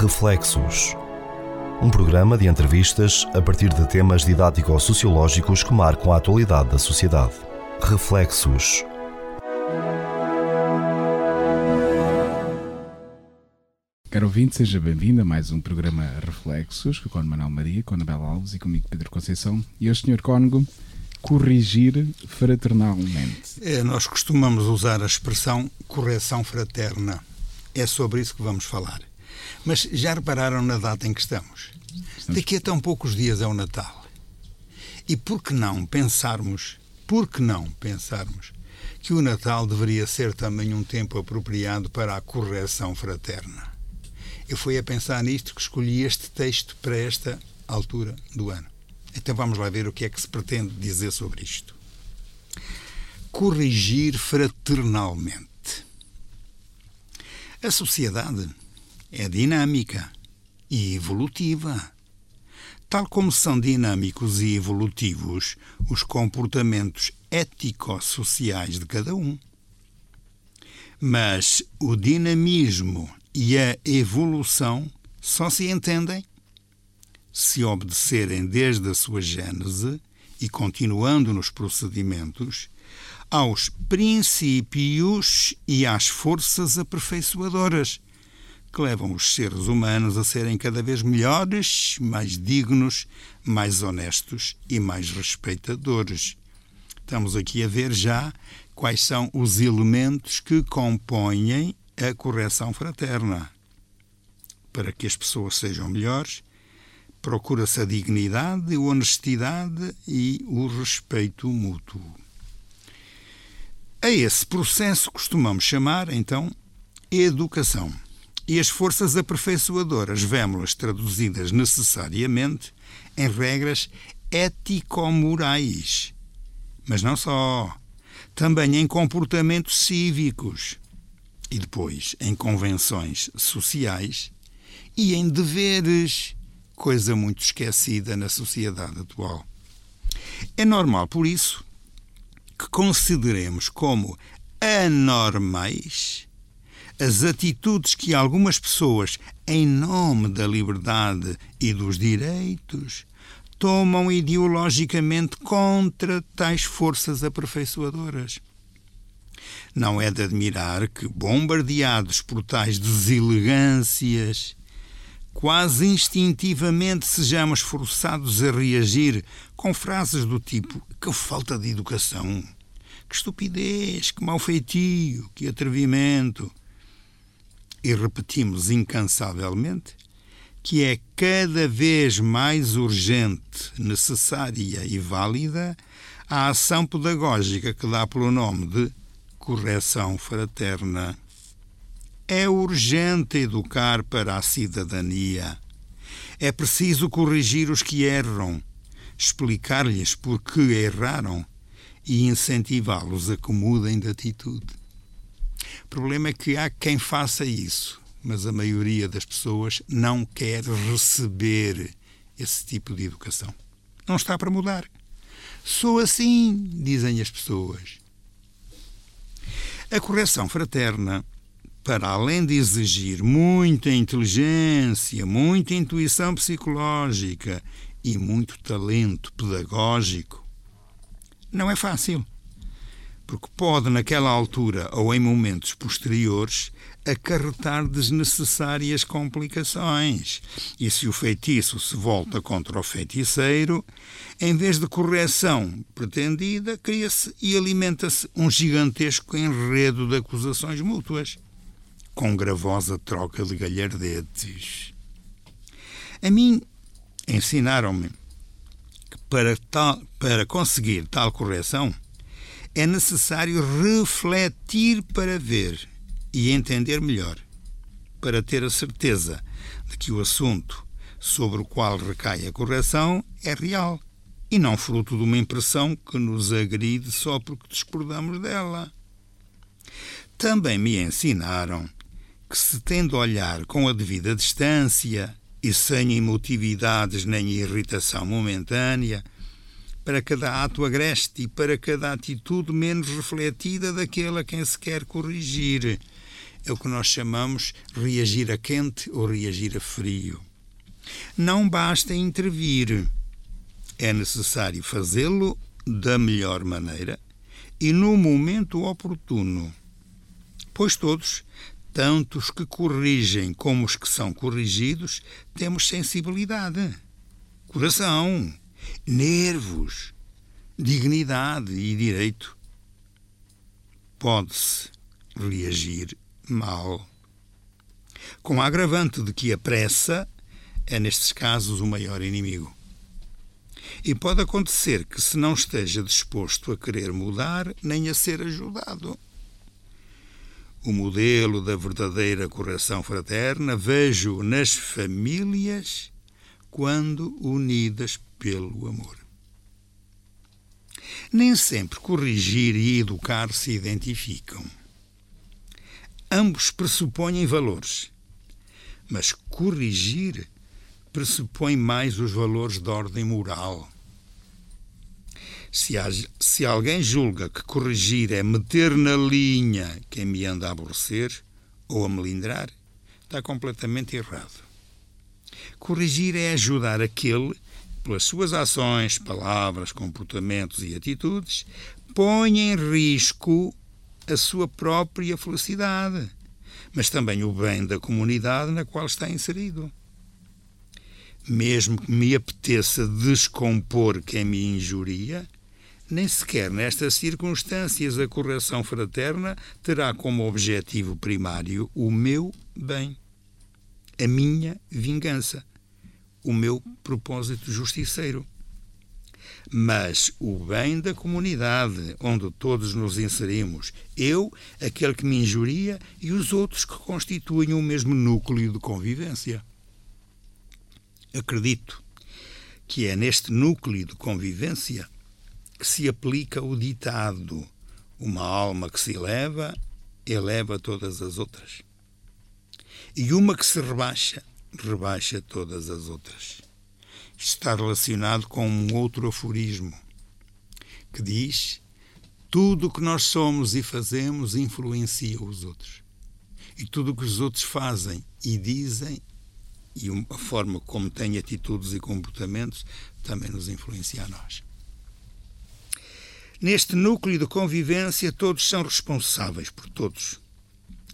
Reflexos. Um programa de entrevistas a partir de temas didático-sociológicos que marcam a atualidade da sociedade. Reflexos. Caro ouvinte, seja bem-vindo a mais um programa Reflexos com Manuel Maria, com Anabela Alves e comigo Pedro Conceição. E hoje, Sr. Cónigo, corrigir fraternalmente. É, nós costumamos usar a expressão correção fraterna. É sobre isso que vamos falar. Mas já repararam na data em que estamos? Daqui a tão poucos dias é o Natal. E por que não pensarmos, por que não pensarmos que o Natal deveria ser também um tempo apropriado para a correção fraterna? Eu fui a pensar nisto que escolhi este texto para esta altura do ano. Então vamos lá ver o que é que se pretende dizer sobre isto. Corrigir fraternalmente. A sociedade é dinâmica e evolutiva. Tal como são dinâmicos e evolutivos os comportamentos ético-sociais de cada um. Mas o dinamismo e a evolução só se entendem se obedecerem desde a sua gênese e continuando nos procedimentos aos princípios e às forças aperfeiçoadoras que levam os seres humanos a serem cada vez melhores, mais dignos, mais honestos e mais respeitadores. Estamos aqui a ver já quais são os elementos que compõem a correção fraterna. Para que as pessoas sejam melhores, procura-se a dignidade, a honestidade e o respeito mútuo. A esse processo costumamos chamar, então, educação. E as forças aperfeiçoadoras vemos-las traduzidas necessariamente em regras ético-morais. Mas não só. Também em comportamentos cívicos. E depois em convenções sociais e em deveres coisa muito esquecida na sociedade atual. É normal, por isso, que consideremos como anormais as atitudes que algumas pessoas, em nome da liberdade e dos direitos, tomam ideologicamente contra tais forças aperfeiçoadoras. Não é de admirar que, bombardeados por tais deselegâncias, quase instintivamente sejamos forçados a reagir com frases do tipo: que falta de educação, que estupidez, que mau feitio, que atrevimento. E repetimos incansavelmente que é cada vez mais urgente, necessária e válida a ação pedagógica que dá pelo nome de correção fraterna. É urgente educar para a cidadania. É preciso corrigir os que erram, explicar-lhes por que erraram e incentivá-los a que mudem de atitude. O problema é que há quem faça isso, mas a maioria das pessoas não quer receber esse tipo de educação. Não está para mudar. Sou assim, dizem as pessoas. A correção fraterna para além de exigir muita inteligência, muita intuição psicológica e muito talento pedagógico, não é fácil. Porque pode, naquela altura ou em momentos posteriores, acarretar desnecessárias complicações. E se o feitiço se volta contra o feiticeiro, em vez de correção pretendida, cria-se e alimenta-se um gigantesco enredo de acusações mútuas com gravosa troca de galhardetes. A mim ensinaram-me que para, tal, para conseguir tal correção é necessário refletir para ver e entender melhor, para ter a certeza de que o assunto sobre o qual recai a correção é real e não fruto de uma impressão que nos agride só porque discordamos dela. Também me ensinaram que se tende a olhar com a devida distância e sem emotividades nem irritação momentânea para cada ato agreste e para cada atitude menos refletida daquele a quem se quer corrigir. é o que nós chamamos reagir a quente ou reagir a frio. Não basta intervir, é necessário fazê-lo da melhor maneira e no momento oportuno. Pois todos, tanto os que corrigem como os que são corrigidos, temos sensibilidade, coração, nervos, dignidade e direito. Pode-se reagir mal. Com a agravante de que a pressa é, nestes casos, o maior inimigo. E pode acontecer que, se não esteja disposto a querer mudar, nem a ser ajudado. O modelo da verdadeira correção fraterna vejo nas famílias quando unidas pelo amor. Nem sempre corrigir e educar se identificam. Ambos pressupõem valores, mas corrigir pressupõe mais os valores de ordem moral. Se, há, se alguém julga que corrigir é meter na linha quem me anda a aborrecer ou a melindrar, está completamente errado. Corrigir é ajudar aquele, pelas suas ações, palavras, comportamentos e atitudes, põe em risco a sua própria felicidade, mas também o bem da comunidade na qual está inserido. Mesmo que me apeteça descompor quem me injuria, nem sequer nestas circunstâncias a correção fraterna terá como objetivo primário o meu bem, a minha vingança, o meu propósito justiceiro. Mas o bem da comunidade onde todos nos inserimos, eu, aquele que me injuria e os outros que constituem o mesmo núcleo de convivência. Acredito que é neste núcleo de convivência que se aplica o ditado: uma alma que se eleva, eleva todas as outras. E uma que se rebaixa, rebaixa todas as outras. Isto está relacionado com um outro aforismo que diz: tudo o que nós somos e fazemos influencia os outros. E tudo o que os outros fazem e dizem e a forma como têm atitudes e comportamentos também nos influencia a nós. Neste núcleo de convivência, todos são responsáveis por todos.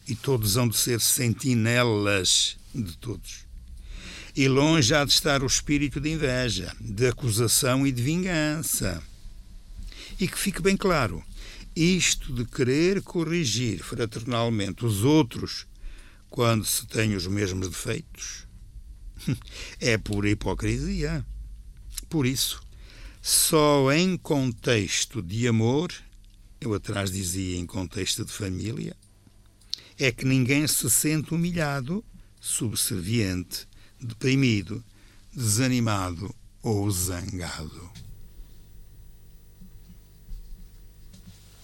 E todos hão de ser sentinelas de todos. E longe há de estar o espírito de inveja, de acusação e de vingança. E que fique bem claro: isto de querer corrigir fraternalmente os outros quando se têm os mesmos defeitos é pura hipocrisia. Por isso, só em contexto de amor, eu atrás dizia em contexto de família, é que ninguém se sente humilhado, subserviente, deprimido, desanimado ou zangado.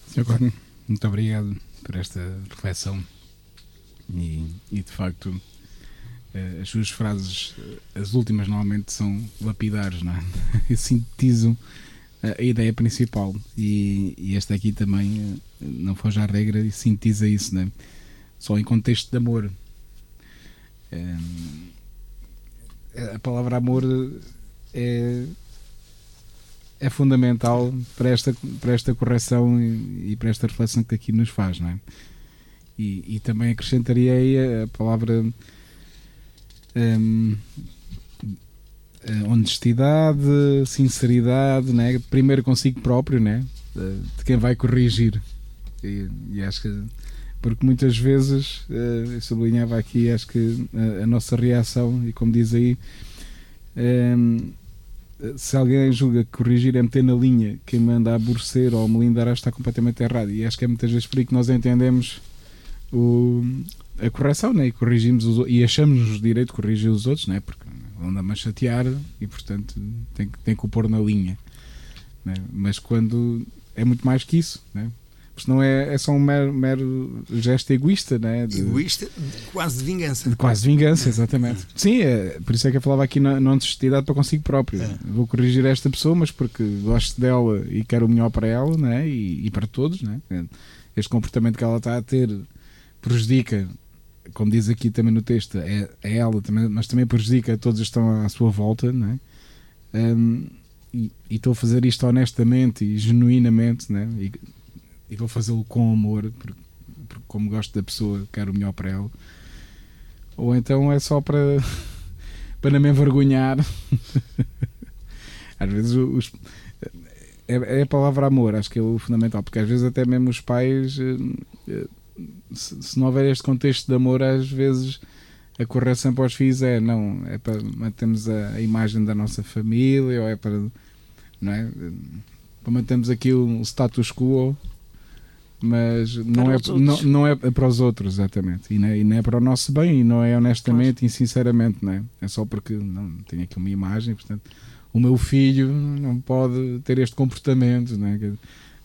Sr. Gordon, muito obrigado por esta reflexão e, e de facto eh, as suas frases, eh, as últimas normalmente são lapidares, não é? sintetizam a ideia principal e, e, esta aqui também eh, não foge à regra e sintetiza isso, não é? Só em contexto de amor. A palavra amor é, é fundamental para esta, para esta correção e, e para esta reflexão que aqui nos faz, não é? E, e também acrescentaria aí a palavra um, honestidade, sinceridade, né? primeiro consigo próprio, né? de quem vai corrigir. E, e acho que, porque muitas vezes, uh, sublinhava aqui, acho que a, a, nossa reação, e como diz aí, um, se alguém julga que corrigir é meter na linha quem manda aborrecer ou que está completamente errado. E acho que é muitas vezes por aí que nós entendemos o, a correção né? e corrigimos os, e achamos-nos direito de corrigir os outros, né? porque anda-me a chatear e portanto tem, tem que o pôr na linha. Né? Mas quando é muito mais que isso, né? Porque não é, é só um mero, mero gesto egoísta, né? De, egoísta, quase de vingança. De quase de vingança, exatamente. Sim, é, por isso é que eu falava aqui na, na honestidade para consigo próprio. É. Vou corrigir esta pessoa, mas porque gosto dela e quero o melhor para ela né? e, e para todos. Né? Este comportamento que ela está a ter prejudica, como diz aqui também no texto, é, é ela, também, mas também prejudica a todos que estão à sua volta, não é? Um, e, e estou a fazer isto honestamente e genuinamente, né? e, e vou fazê-lo com amor, porque, porque, como gosto da pessoa, quero o melhor para ela. Ou então é só para, para não me envergonhar. às vezes os, é, é, a palavra amor, acho que é o fundamental, porque às vezes até mesmo os pais, eh, eh, se, se não houver este contexto de amor, às vezes a correção para os filhos é não, é para mantermos a, a, imagem da nossa família ou é para não é para mantermos aqui o status quo mas não é, não, não é para os outros exatamente e não, é, e não é para o nosso bem e não é honestamente claro. e sinceramente não é? é só porque não tenho aqui uma imagem portanto o meu filho não pode ter este comportamento não é?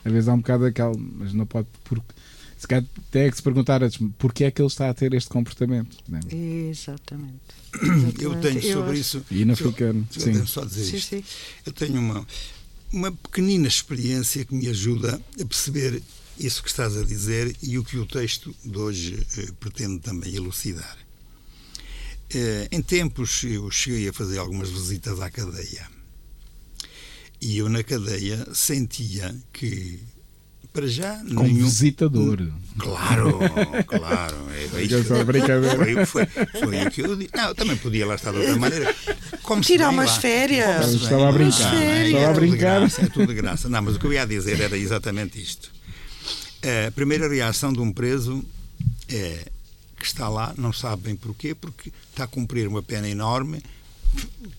às vezes há um bocado aquele mas não pode porque se calhar tem que se perguntar antes porquê é que ele está a ter este comportamento. Né? Exatamente. Exatamente. Eu tenho sobre eu isso. E não fica. Sim. só dizer sim, isto. Sim. Eu tenho uma, uma pequenina experiência que me ajuda a perceber isso que estás a dizer e o que o texto de hoje eh, pretende também elucidar. Eh, em tempos eu cheguei a fazer algumas visitas à cadeia e eu na cadeia sentia que para já. Com nenhum... visitador. Claro, claro. É, brincadeira. Foi, foi, foi o que eu disse. Não, também podia lá estar de outra maneira. Como Tirar umas lá. férias. Estava a brincar. É? Estava a brincar. Graça, é tudo de graça. Não, mas o que eu ia dizer era exatamente isto. A primeira reação de um preso é que está lá, não sabe bem porquê, porque está a cumprir uma pena enorme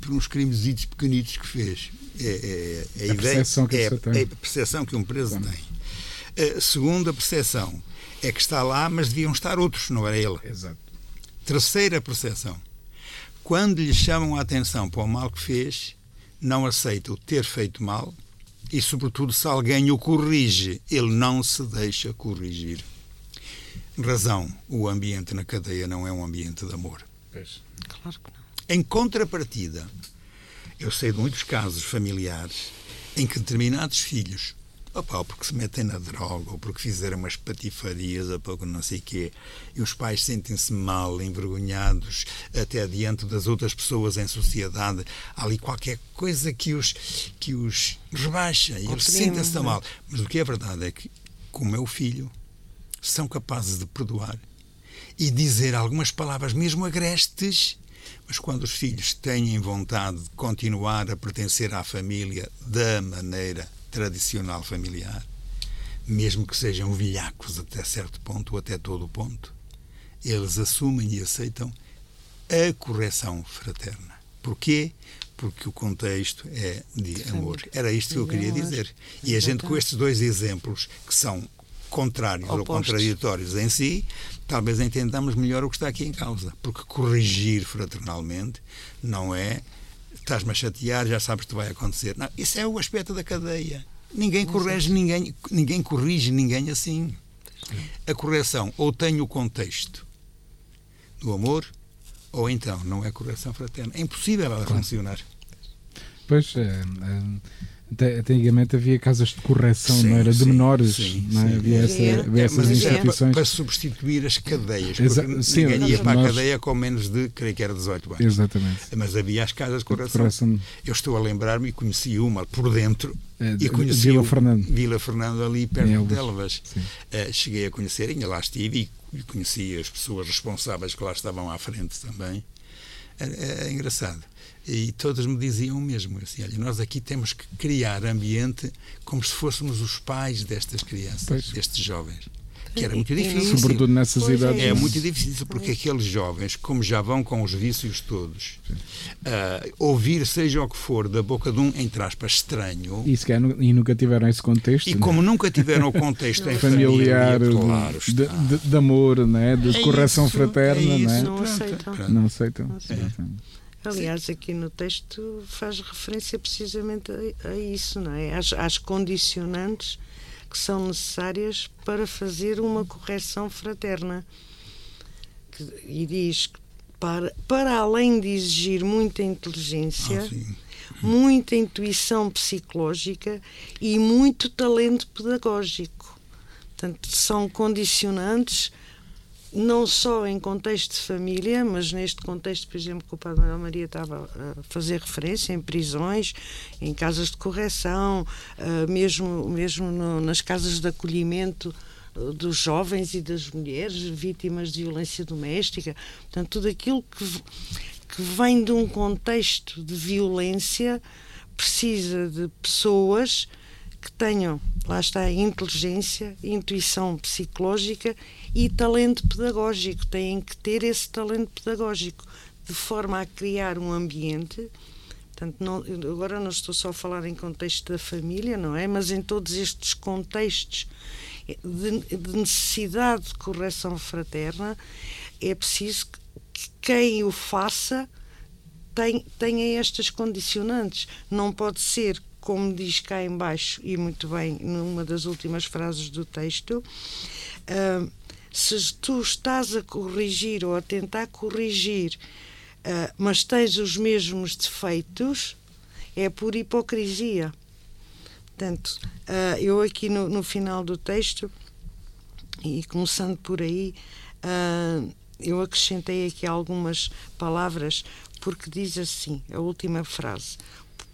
por uns crimes pequenitos que fez. É, é, é a, a, ideia, percepção que é, é, a percepção que um preso tem. A segunda percepção é que está lá, mas deviam estar outros, não era ele. Exato. Terceira percepção. Quando lhe chamam a atenção para o mal que fez, não aceita o ter feito mal e, sobretudo, se alguém o corrige, ele não se deixa corrigir. Razão, o ambiente na cadeia não é um ambiente de amor. Pois. Claro que não. Em contrapartida, eu sei de muitos casos familiares em que determinados filhos Opa, porque se metem na droga, ou porque fizeram umas patifarias, ou pouco não sei o quê, e os pais sentem-se mal, envergonhados, até diante das outras pessoas em sociedade. Há ali qualquer coisa que os, que os rebaixa, e eles sentem-se mal. Mas o que é verdade é que, com o meu filho, são capazes de perdoar e dizer algumas palavras, mesmo agrestes, mas quando os filhos têm vontade de continuar a pertencer à família da maneira tradicional familiar, mesmo que sejam velhacos até certo ponto ou até todo o ponto, eles assumem e aceitam a correção fraterna. Porquê? Porque o contexto é de amor. Era isto que eu queria dizer. E a gente, com estes dois exemplos, que são contrários Opostos. ou contraditórios em si, talvez entendamos melhor o que está aqui em causa. Porque corrigir fraternalmente não é estás-me a chatear, já sabes que vai acontecer. Não, isso é o aspecto da cadeia. Ninguém corrige ninguém, ninguém corrige ninguém assim. A correção ou tem o contexto do amor, ou então não é correção fraterna. É impossível ela claro. funcionar. Pois, é, é Antigamente havia casas de correção, sim, não era? De sim, menores, sim, não é? havia, essa, havia essas instituições. Para, para, substituir as cadeias. Exa sim, ninguém ia para nós... a cadeia com menos de, creio que era 18 anos. Exatamente. Mas havia as casas de correção. correção. Eu estou a lembrar-me e conheci uma por dentro. É, e conheci Vila Fernando. Vila Fernando ali perto de Elvas. Uh, cheguei a conhecer, ainda lá estive e conheci as pessoas responsáveis que lá estavam à frente também. É, é engraçado e todas me diziam o mesmo. Assim, olha, nós aqui temos que criar ambiente como se fôssemos os pais destas crianças, pois. destes jovens. Que era muito difícil. Sobretudo nessas pois idades. É, é muito difícil, porque aqueles jovens, como já vão com os vícios todos, uh, ouvir, seja o que for, da boca de um, entre aspas, estranho. E, sequer, e nunca tiveram esse contexto. E né? como nunca tiveram o contexto em familiar, família, claro, de, de, de, amor, né? de é correção isso, fraterna. É isso, né? não, aceitam. não aceitam. Não aceitam. Aliás, aqui no texto faz referência precisamente a, a isso, não é? Às, às, condicionantes que são necessárias para fazer uma correção fraterna. Que, e diz que, para, para além de exigir muita inteligência, ah, muita intuição psicológica e muito talento pedagógico. Portanto, são condicionantes não só em contexto de família, mas neste contexto, por exemplo, que o Padre Manuel Maria estava a fazer referência, em prisões, em casas de correção, uh, mesmo, mesmo no, nas casas de acolhimento uh, dos jovens e das mulheres vítimas de violência doméstica. Portanto, tudo aquilo que, que vem de um contexto de violência precisa de pessoas que tenham, lá está, inteligência, intuição psicológica e talento pedagógico. Têm que ter esse talento pedagógico de forma a criar um ambiente. Portanto, não, agora não estou só a falar em contexto da família, não é? Mas em todos estes contextos de, de necessidade de correção fraterna, é preciso que quem o faça tenha estas condicionantes. Não pode ser como diz cá embaixo e muito bem numa das últimas frases do texto, uh, se tu estás a corrigir ou a tentar corrigir, uh, mas tens os mesmos defeitos, é por hipocrisia. Portanto, uh, eu aqui no, no, final do texto, e começando por aí, eu acrescentei aqui algumas palavras, porque diz assim, a última frase: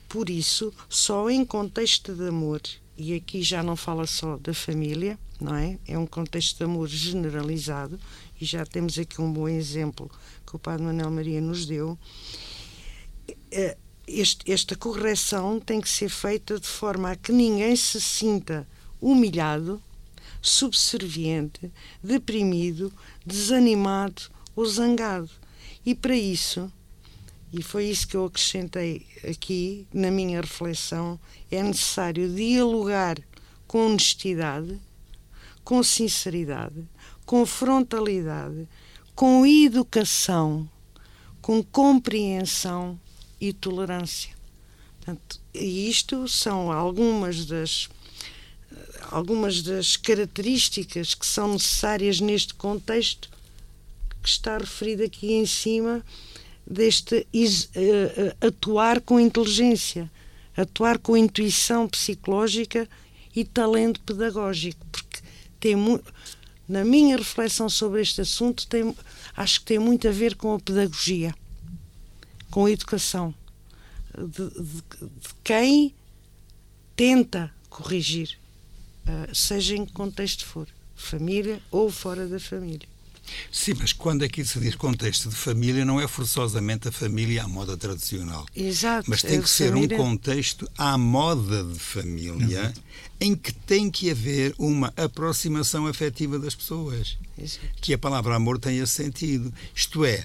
por isso, só em contexto de amor, e aqui já não fala só da família, não é? É um contexto de amor generalizado, e já temos aqui um bom exemplo que o Padre Manuel Maria nos deu. Eh, este, esta correção tem que ser feita de forma a que ninguém se sinta humilhado, subserviente, deprimido, desanimado ou zangado. E para isso e foi isso que eu acrescentei aqui na minha reflexão, é necessário dialogar com honestidade, com sinceridade, com frontalidade, com educação, com compreensão e tolerância. Portanto, e isto são algumas das algumas das características que são necessárias neste contexto que está referido aqui em cima deste uh, atuar com inteligência, atuar com intuição psicológica e talento pedagógico, porque tem na minha reflexão sobre este assunto tem, acho que tem muito a ver com a pedagogia, com a educação de, de, de quem tenta corrigir, uh, seja em que contexto for, família ou fora da família. Sim, mas quando aqui se diz contexto de família, não é forçosamente a família à moda tradicional. Exato. Mas tem que ser família... um contexto à moda de família Exato. em que tem que haver uma aproximação afetiva das pessoas. Exato. Que a palavra amor tenha sentido. Isto é,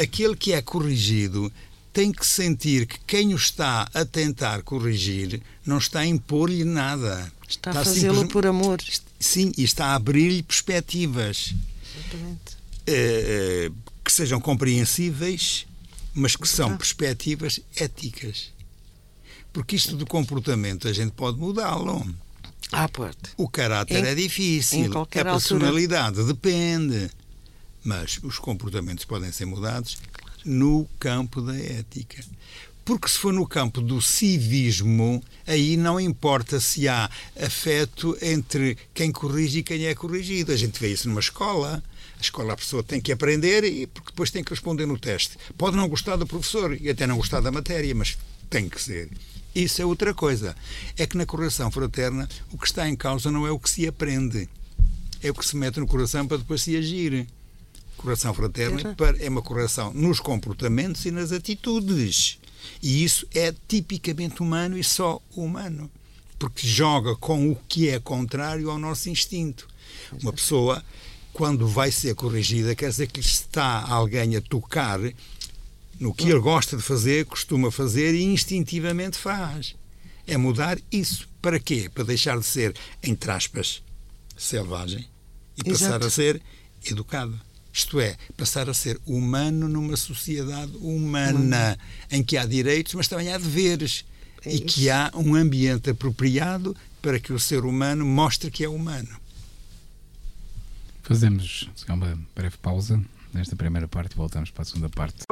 aquele que é corrigido tem que sentir que quem o está a tentar corrigir não está a impor-lhe nada. Está a fazê-lo por amor. Sim, e está a abrir-lhe perspectivas. Exatamente. Eh, eh, que sejam compreensíveis, mas que são perspectivas éticas. Porque isto do comportamento a gente pode mudá-lo. Ah, pode. O caráter em, é difícil, a personalidade altura. depende. Mas os comportamentos podem ser mudados no campo da ética. Porque se for no campo do civismo, aí não importa se há afeto entre quem corrige e quem é corrigido. A gente vê isso numa escola. A escola a pessoa tem que aprender e porque depois tem que responder no teste. Pode não gostar do professor e até não gostar da matéria, mas tem que ser. Isso é outra coisa. É que na correção fraterna o que está em causa não é o que se aprende, é o que se mete no coração para depois se agir. Correção fraterna é uma correção nos comportamentos e nas atitudes. E isso é tipicamente humano e só humano, porque joga com o que é contrário ao nosso instinto. Uma pessoa, quando vai ser corrigida, quer dizer que está alguém a tocar no que ele gosta de fazer, costuma fazer e instintivamente faz. É mudar isso. Para quê? Para deixar de ser, entre aspas, selvagem e passar Exato. a ser educado. Isto é, passar a ser humano numa sociedade humana, em que há direitos, mas também há deveres. É e que há um ambiente apropriado para que o ser humano mostre que é humano. Fazemos uma breve pausa nesta primeira parte e voltamos para a segunda parte.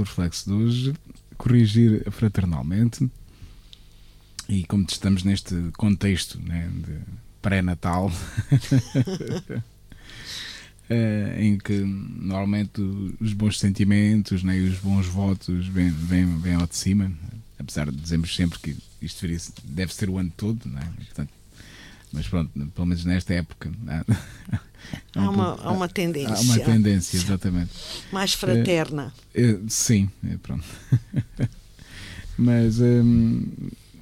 Segunda parte, o reflexo de hoje, corrigir fraternalmente. E como estamos neste contexto né, de pré-natal, eh, em que normalmente os bons sentimentos né, e os bons votos vêm, vêm, vêm ao de cima, apesar de dizermos sempre que isto deve ser o ano todo, né? Portanto, mas pronto, pelo menos nesta época há, um uma, há uma tendência. Há uma tendência, exatamente. Mais fraterna. É, é, sim, é, pronto. mas hum,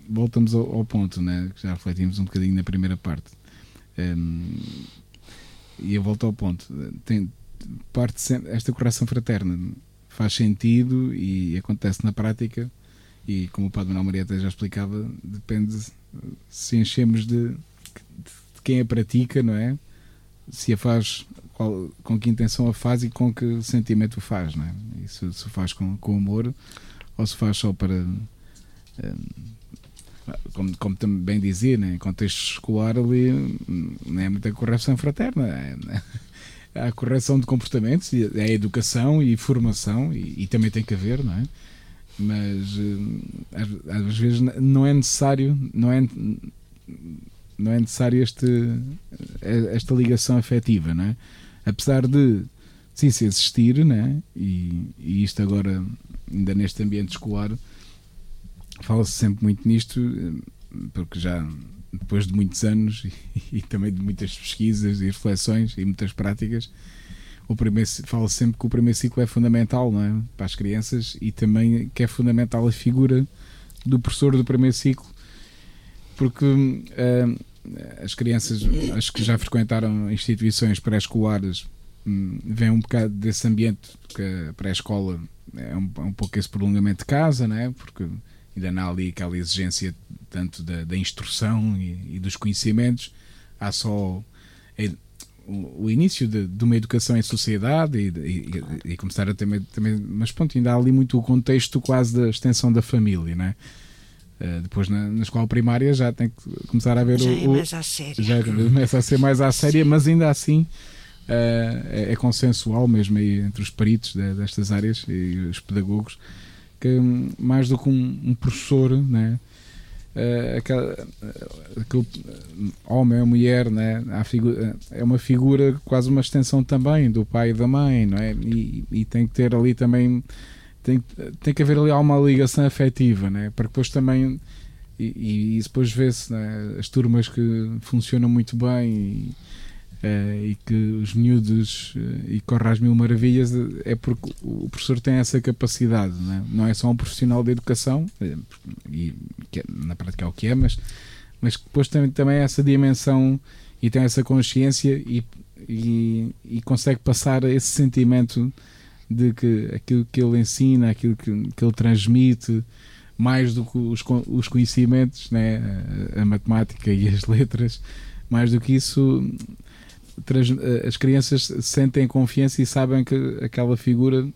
voltamos ao, ao, ponto, né, que já refletimos um bocadinho na primeira parte. Hum, e eu volto ao ponto. Tem, parte sempre, esta correção fraterna faz sentido e acontece na prática e como o Padre Manuel Marieta já explicava, depende se enchemos de, de, quem a pratica, não é? Se a faz, qual, com que intenção a faz e com que sentimento o faz, não é? Se, se faz com, com amor ou se faz só para. Um, como, como também dizia, né, em contexto escolar ali não é muita correção fraterna. É, né? Há correção de comportamentos, é educação e formação, e, e também tem que haver, não é? mas uh, às, vezes não é necessário não é não é necessário este eh, esta ligação afetiva não é? apesar de sim se existir né e, e isto agora ainda neste ambiente escolar fala-se sempre muito nisto eh, porque já depois de muitos anos e, e também de muitas pesquisas e reflexões e muitas práticas o primeiro, fala sempre que o primeiro ciclo é fundamental não é? para as crianças e também que é fundamental a figura do professor do primeiro ciclo, porque uh, as crianças, as que já frequentaram instituições pré-escolares, um, vêm um bocado desse ambiente, que a pré-escola é um, é um pouco esse prolongamento de casa, não é? porque ainda não há ali aquela exigência tanto da, da instrução e, e, dos conhecimentos, há só o, início de, de, uma educação em sociedade e, e, e, começar a também, também. Mas pronto, ainda há ali muito o contexto quase da extensão da família, né? Uh, depois na, na, escola primária já tem que começar a ver já o, é mais à séria. Já começa a ser mais à séria, mas ainda assim uh, é, é, consensual mesmo aí entre os peritos de, destas áreas e os pedagogos que mais do que um, um professor, né? uh, aquela, aquele homem ou mulher, né? Figura, é uma figura, quase uma extensão também do pai e da mãe, não é? E, e tem que ter ali também, tem, tem que haver ali uma ligação afetiva, né? Para depois também, e, e depois vê-se né? as turmas que funcionam muito bem. E, Uh, e que os miúdos uh, e corre às mil maravilhas é porque o professor tem essa capacidade, não é, não é só um profissional de educação, uh, e que é, na prática é o que é, mas, mas depois tem também essa dimensão e tem essa consciência e, e, e, consegue passar esse sentimento de que aquilo que ele ensina, aquilo que, que ele transmite, mais do que os, os conhecimentos, né, a, a matemática e as letras, mais do que isso eh, as crianças sentem confiança e sabem que aquela figura,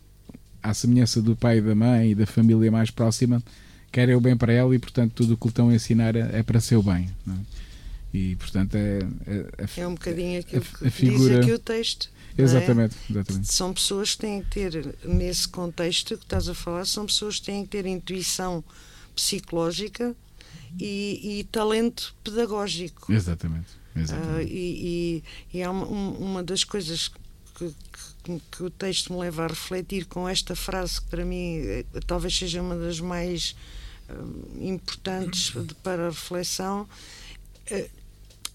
à semelhança do pai e da mãe e da família mais próxima, quer o bem para ela e, portanto, tudo o que lhe estão a ensinar é, é para seu bem. É? E, portanto, é. É, é um bocadinho aquilo que figura... diz aqui o texto. É? Exatamente, é? exatamente. São pessoas que têm que ter, nesse contexto que estás a falar, são pessoas que têm que ter intuição psicológica e, e talento pedagógico. Exatamente. Uh, e, e, e, é uma, uma das coisas que, que, que, o texto me leva a refletir com esta frase que para mim eh, talvez seja uma das mais uh, importantes para a reflexão. Uh,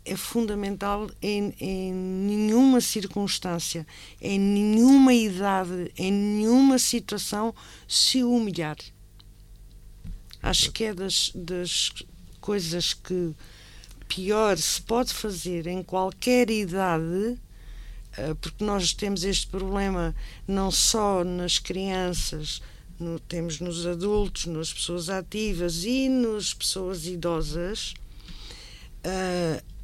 é fundamental em, em, nenhuma circunstância, em nenhuma idade, em nenhuma situação se humilhar. Acho que é das, das coisas que pior se pode fazer em qualquer idade, eh, porque nós temos este problema não só nas crianças, no, temos nos adultos, nas pessoas ativas e nas pessoas idosas, uh,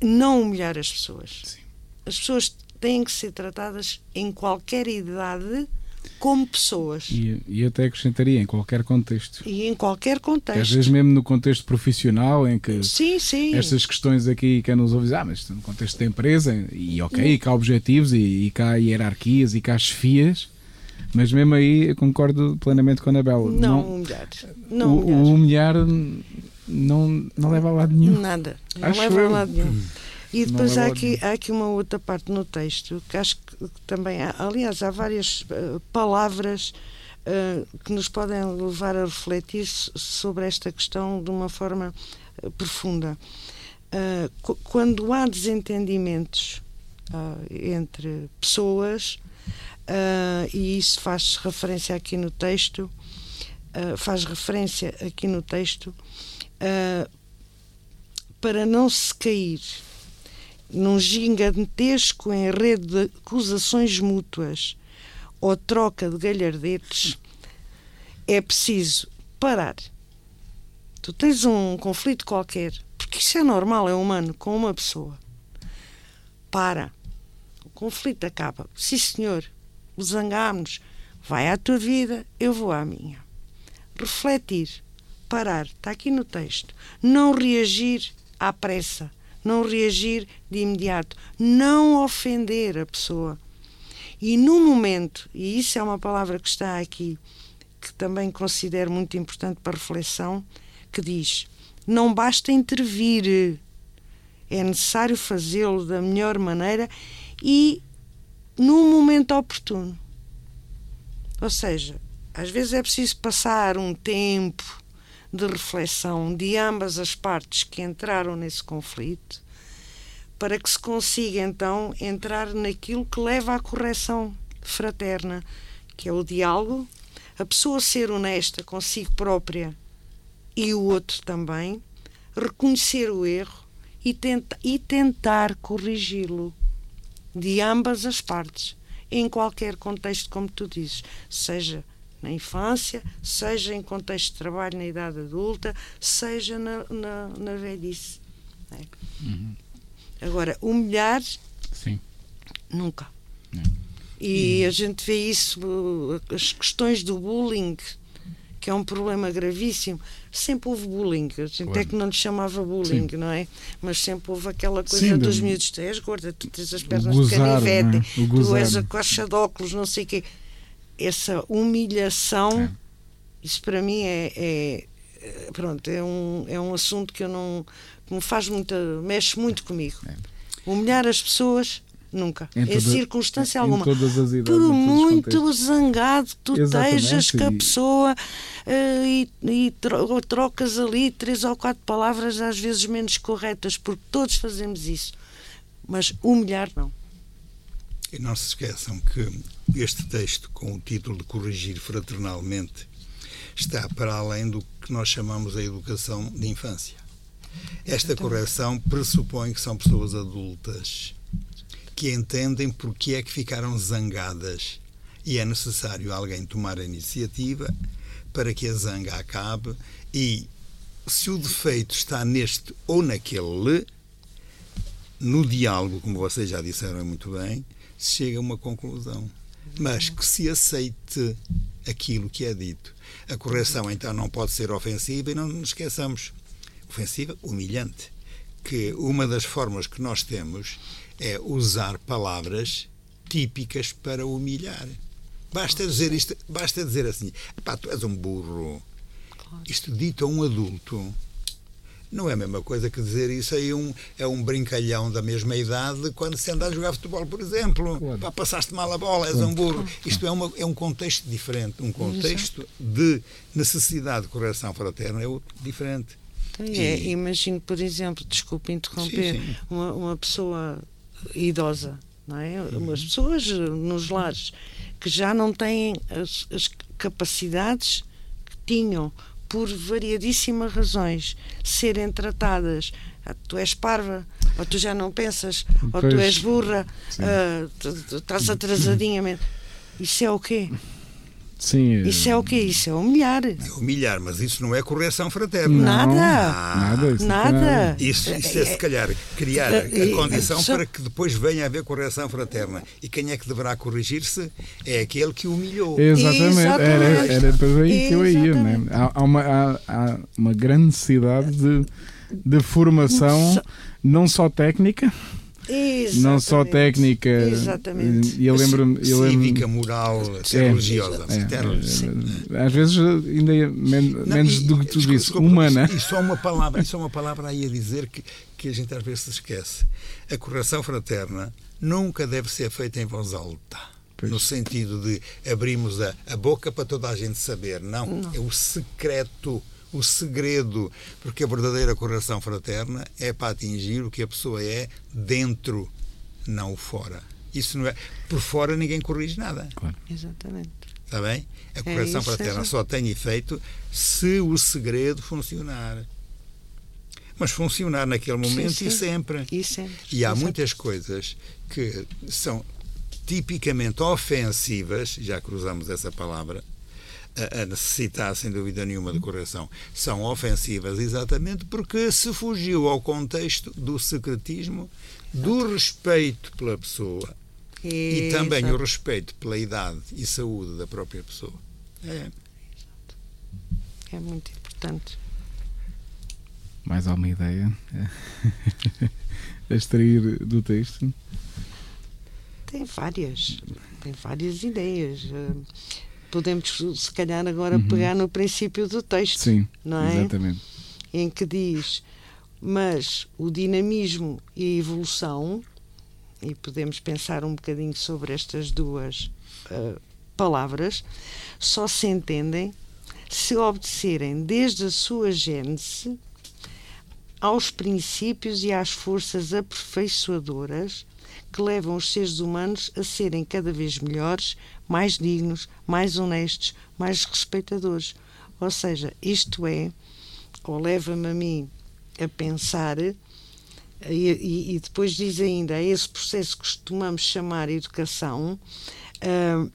não humilhar as pessoas. Sim. As pessoas têm que ser tratadas em qualquer idade como pessoas. E, e até acrescentaria em qualquer contexto. E em qualquer contexto. Às vezes mesmo no contexto profissional em que sim, sim. estas questões aqui que nos ouve, ah, mas no contexto da empresa, e ok, e cá há objetivos e, e cá há hierarquias e cá há chefias, Mas mesmo aí eu concordo plenamente com a Anabela. Não, humilhar. Não o, o humilhar não, não leva a lado nenhum. Nada. Não Acho leva eu. a lado nenhum. E depois há aqui, há aqui uma outra parte no texto que acho que também há, aliás, há várias eh, palavras eh, que nos podem levar a refletir so- sobre esta questão de uma forma eh, profunda. Qu- quando há desentendimentos entre pessoas, e isso faz referência aqui no texto, faz referência aqui no texto, ah, para não se cair num gigantesco enredo de acusações mútuas ou troca de galhardetes, é preciso parar. Tu tens um conflito qualquer, porque isso é normal, é humano, com uma pessoa. Para. O conflito acaba. Sim, senhor, zangámos. Vai à tua vida, eu vou à minha. Refletir. Parar. Está aqui no texto. Não reagir à pressa. Não reagir de imediato. Não ofender a pessoa. E no momento, e isso é uma palavra que está aqui, que também considero muito importante para reflexão, que diz: não basta intervir, é necessário fazê-lo da melhor maneira e no momento oportuno. Ou seja, às vezes é preciso passar um tempo de reflexão de ambas as partes que entraram nesse conflito para que se consiga então entrar naquilo que leva à correção fraterna, que é o diálogo, a pessoa ser honesta consigo própria e o outro também, reconhecer o erro e, tenta, e tentar corrigi-lo de ambas as partes, em qualquer contexto, como tu dizes, seja na infância, seja em contexto de trabalho na idade adulta, seja na, na, na velhice. é? Agora, humilhar, Sim. nunca. Não. E a gente vê isso, as questões do bullying, que é um problema gravíssimo. Sempre houve bullying, a gente Claro. é que não lhe chamava bullying, Sim. não é? Mas sempre houve aquela coisa Sim, dos do- miúdos: tu és gorda, tu tens as pernas gozar, de canivete, é? Tu és a coxa de óculos, não sei o quê. Essa humilhação, É. isso para mim é, é- é- pronto, é um, é um assunto que eu não que me faz muita, mexe muito comigo. É. Humilhar as pessoas, nunca. Em Em, toda- circunstância em alguma. idades, Por muito contextos. zangado que tu estejas com a pessoa eh, e, e tro- trocas ali três ou quatro palavras, às vezes menos corretas, porque todos fazemos isso. Mas humilhar, não. E não se esqueçam que este texto, com o título de Corrigir Fraternalmente, está para além do que nós chamamos a educação de infância. Esta correção pressupõe que são pessoas adultas que entendem porque é que ficaram zangadas e é necessário alguém tomar a iniciativa para que a zanga acabe e se o defeito está neste ou naquele, no diálogo, como vocês já disseram muito bem, chega a uma conclusão. Mas que se aceite aquilo que é dito. A correção, então, não pode ser ofensiva e não nos esqueçamos. Ofensiva, humilhante. Que uma das formas que nós temos é usar palavras típicas para humilhar. Basta dizer isto, basta dizer assim, pá, tu és um burro. Isto dito a um adulto não é a mesma coisa que dizer isso aí um, é um brincalhão da mesma idade quando se anda a jogar futebol, por exemplo. Claro. Pá, passaste mal a bola, és um burro. Isto é, uma, é um contexto diferente. Um contexto de necessidade de correção fraterna é outro diferente. É, E- imagino, por exemplo, desculpe interromper, Sim, sim. Uma, uma pessoa idosa, não é? Umas pessoas eh, nos lares que já não têm as, as capacidades que tinham por variadíssimas razões serem tratadas. Ah, tu és parva, ou tu já não pensas, ou tu Pois, és burra, ah, tu, tu estás atrasadinha. Isso é o quê? Sim. Isso é o quê? Isso é humilhar. É humilhar, mas isso não é correção fraterna. Não, Nada. Nada. isso Nada. Isso, isso é, se calhar, criar a, É, a condição só- para que depois venha a haver correção fraterna. E quem é que deverá corrigir-se? É aquele que humilhou. Exatamente, Era, Exatamente. era para aí que eu ia. Né? Há, há uma, há, há uma grande necessidade de, de formação, Só- não só técnica, não só técnica. Exatamente. E eu lembro-me. Lembro Cívica, moral, até é, religiosa. É. É, às vezes ainda é men não, menos e, do que tu disse, humana. E só uma palavra, e só uma palavra aí a dizer que, que a gente às vezes se esquece. A correção fraterna nunca deve ser feita em voz alta. Pois. No sentido de abrimos a, a boca para toda a gente saber. Não, não. é o secreto o segredo, porque a verdadeira correção fraterna é para atingir o que a pessoa é dentro, não fora. Isso não é. Por fora ninguém corrige nada. Claro. Exatamente. Está bem? A correção é fraterna só tem efeito se o segredo funcionar. Mas funcionar naquele momento sim, sim. e sempre. E sempre. E há muitas coisas que são tipicamente ofensivas, já cruzamos essa palavra, a, necessitar, sem dúvida nenhuma, de correção, são ofensivas exatamente porque se fugiu ao contexto do secretismo, do respeito pela pessoa e, e também o respeito pela idade e saúde da própria pessoa. É. É muito importante. Mais alguma ideia a extrair do texto? Tem várias. Tem várias ideias podemos, se calhar, agora uhum. pegar no princípio do texto. Sim, não é? exatamente. Em que diz, mas o dinamismo e a evolução, e podemos pensar um bocadinho sobre estas duas uh, palavras, só se entendem se obedecerem desde a sua gênese aos princípios e às forças aperfeiçoadoras que levam os seres humanos a serem cada vez melhores, mais dignos, mais honestos, mais respeitadores. Ou seja, isto é, ou leva-me a mim a pensar, e, e, e, depois diz ainda, é esse processo que costumamos chamar educação, uh,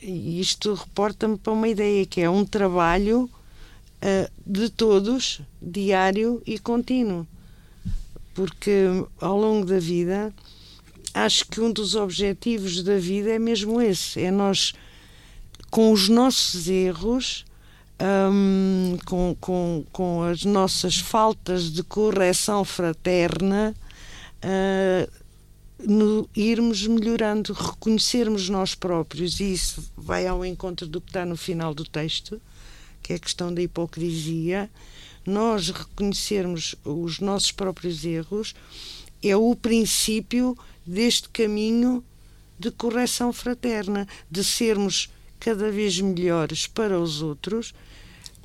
isto reporta-me para uma ideia que é um trabalho uh, de todos, diário e contínuo. Porque ao longo da vida acho que um dos objetivos da vida é mesmo esse: é nós, com os nossos erros, um, com, com, com as nossas faltas de correção fraterna, uh, no, irmos melhorando, reconhecermos nós próprios, e isso vai ao encontro do que está no final do texto, que é a questão da hipocrisia. Nós reconhecermos os nossos próprios erros é o princípio deste caminho de correção fraterna, de sermos cada vez melhores para os outros,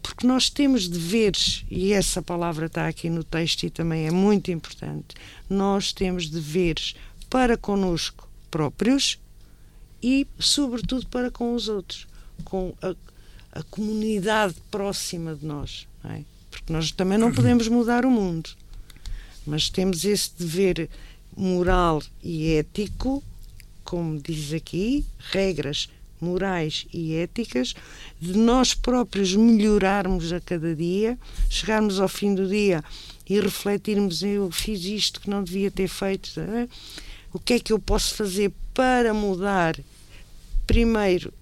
porque nós temos deveres, e essa palavra está aqui no texto e também é muito importante. Nós temos deveres para conosco próprios e, sobretudo, para com os outros, com a, a comunidade próxima de nós. É? Porque nós também não podemos mudar o mundo, mas temos esse dever moral e ético, como diz aqui, regras morais e éticas, de nós próprios melhorarmos a cada dia, chegarmos ao fim do dia e refletirmos: eu fiz isto que não devia ter feito, é? o que é que eu posso fazer para mudar, primeiro,